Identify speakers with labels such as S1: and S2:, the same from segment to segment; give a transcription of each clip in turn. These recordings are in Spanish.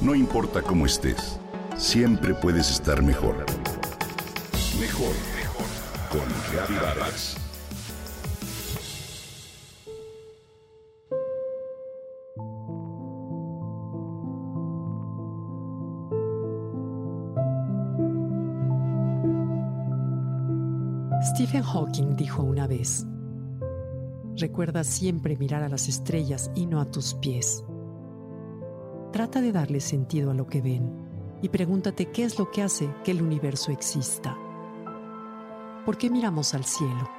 S1: No importa cómo estés, siempre puedes estar mejor. Mejor, mejor. Con Vargas.
S2: Stephen Hawking dijo una vez, recuerda siempre mirar a las estrellas y no a tus pies. Trata de darle sentido a lo que ven y pregúntate qué es lo que hace que el universo exista. ¿Por qué miramos al cielo?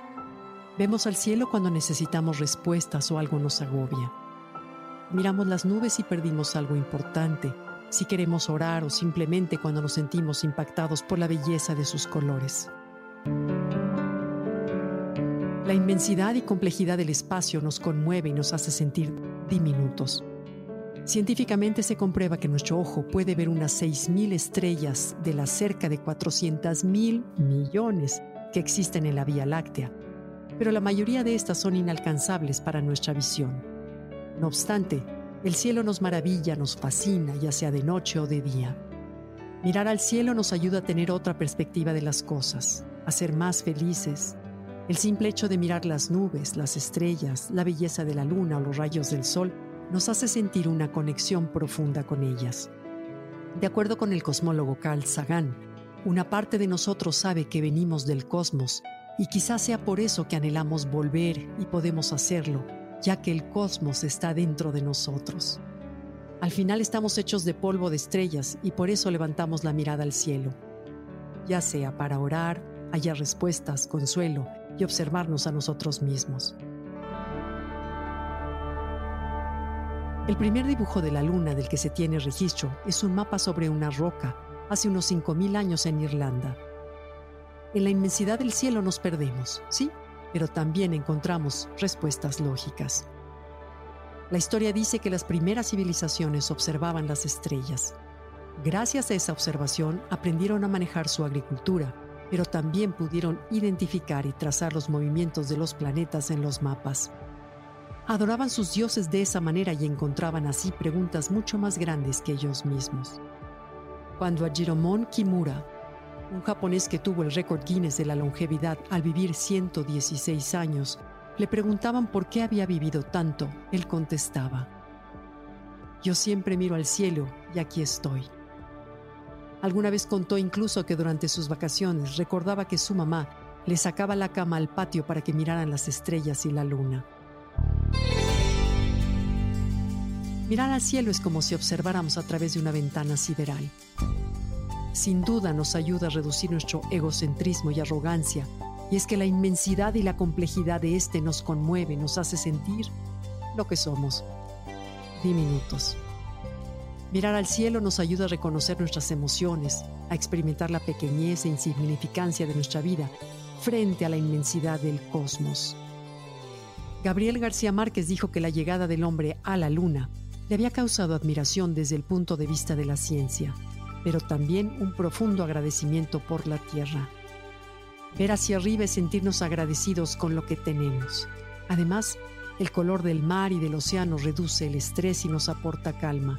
S2: Vemos al cielo cuando necesitamos respuestas o algo nos agobia. Miramos las nubes y perdimos algo importante, si queremos orar o simplemente cuando nos sentimos impactados por la belleza de sus colores. La inmensidad y complejidad del espacio nos conmueve y nos hace sentir diminutos. Científicamente se comprueba que nuestro ojo puede ver unas 6.000 estrellas de las cerca de 400.000 millones que existen en la Vía Láctea, pero la mayoría de estas son inalcanzables para nuestra visión. No obstante, el cielo nos maravilla, nos fascina, ya sea de noche o de día. Mirar al cielo nos ayuda a tener otra perspectiva de las cosas, a ser más felices, el simple hecho de mirar las nubes, las estrellas, la belleza de la luna o los rayos del sol nos hace sentir una conexión profunda con ellas. De acuerdo con el cosmólogo Carl Sagan, una parte de nosotros sabe que venimos del cosmos y quizás sea por eso que anhelamos volver y podemos hacerlo, ya que el cosmos está dentro de nosotros. Al final estamos hechos de polvo de estrellas y por eso levantamos la mirada al cielo, ya sea para orar, hallar respuestas, consuelo y observarnos a nosotros mismos. El primer dibujo de la luna del que se tiene registro es un mapa sobre una roca hace unos 5.000 años en Irlanda. En la inmensidad del cielo nos perdemos, sí, pero también encontramos respuestas lógicas. La historia dice que las primeras civilizaciones observaban las estrellas. Gracias a esa observación aprendieron a manejar su agricultura, pero también pudieron identificar y trazar los movimientos de los planetas en los mapas. Adoraban sus dioses de esa manera y encontraban así preguntas mucho más grandes que ellos mismos. Cuando a Jiromon Kimura, un japonés que tuvo el récord Guinness de la longevidad al vivir 116 años, le preguntaban por qué había vivido tanto, él contestaba, Yo siempre miro al cielo y aquí estoy. Alguna vez contó incluso que durante sus vacaciones recordaba que su mamá le sacaba la cama al patio para que miraran las estrellas y la luna. Mirar al cielo es como si observáramos a través de una ventana sideral. Sin duda nos ayuda a reducir nuestro egocentrismo y arrogancia, y es que la inmensidad y la complejidad de este nos conmueve, nos hace sentir lo que somos, diminutos. Mirar al cielo nos ayuda a reconocer nuestras emociones, a experimentar la pequeñez e insignificancia de nuestra vida frente a la inmensidad del cosmos. Gabriel García Márquez dijo que la llegada del hombre a la luna le había causado admiración desde el punto de vista de la ciencia, pero también un profundo agradecimiento por la Tierra. Ver hacia arriba es sentirnos agradecidos con lo que tenemos. Además, el color del mar y del océano reduce el estrés y nos aporta calma.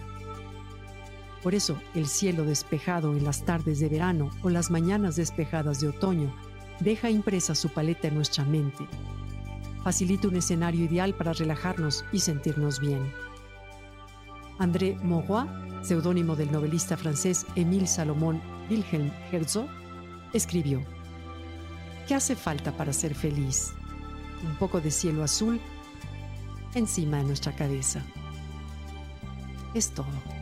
S2: Por eso, el cielo despejado en las tardes de verano o las mañanas despejadas de otoño deja impresa su paleta en nuestra mente. Facilita un escenario ideal para relajarnos y sentirnos bien. André Mauroy, seudónimo del novelista francés Émile Salomón Wilhelm Herzog, escribió: ¿Qué hace falta para ser feliz? Un poco de cielo azul encima de nuestra cabeza. Es todo.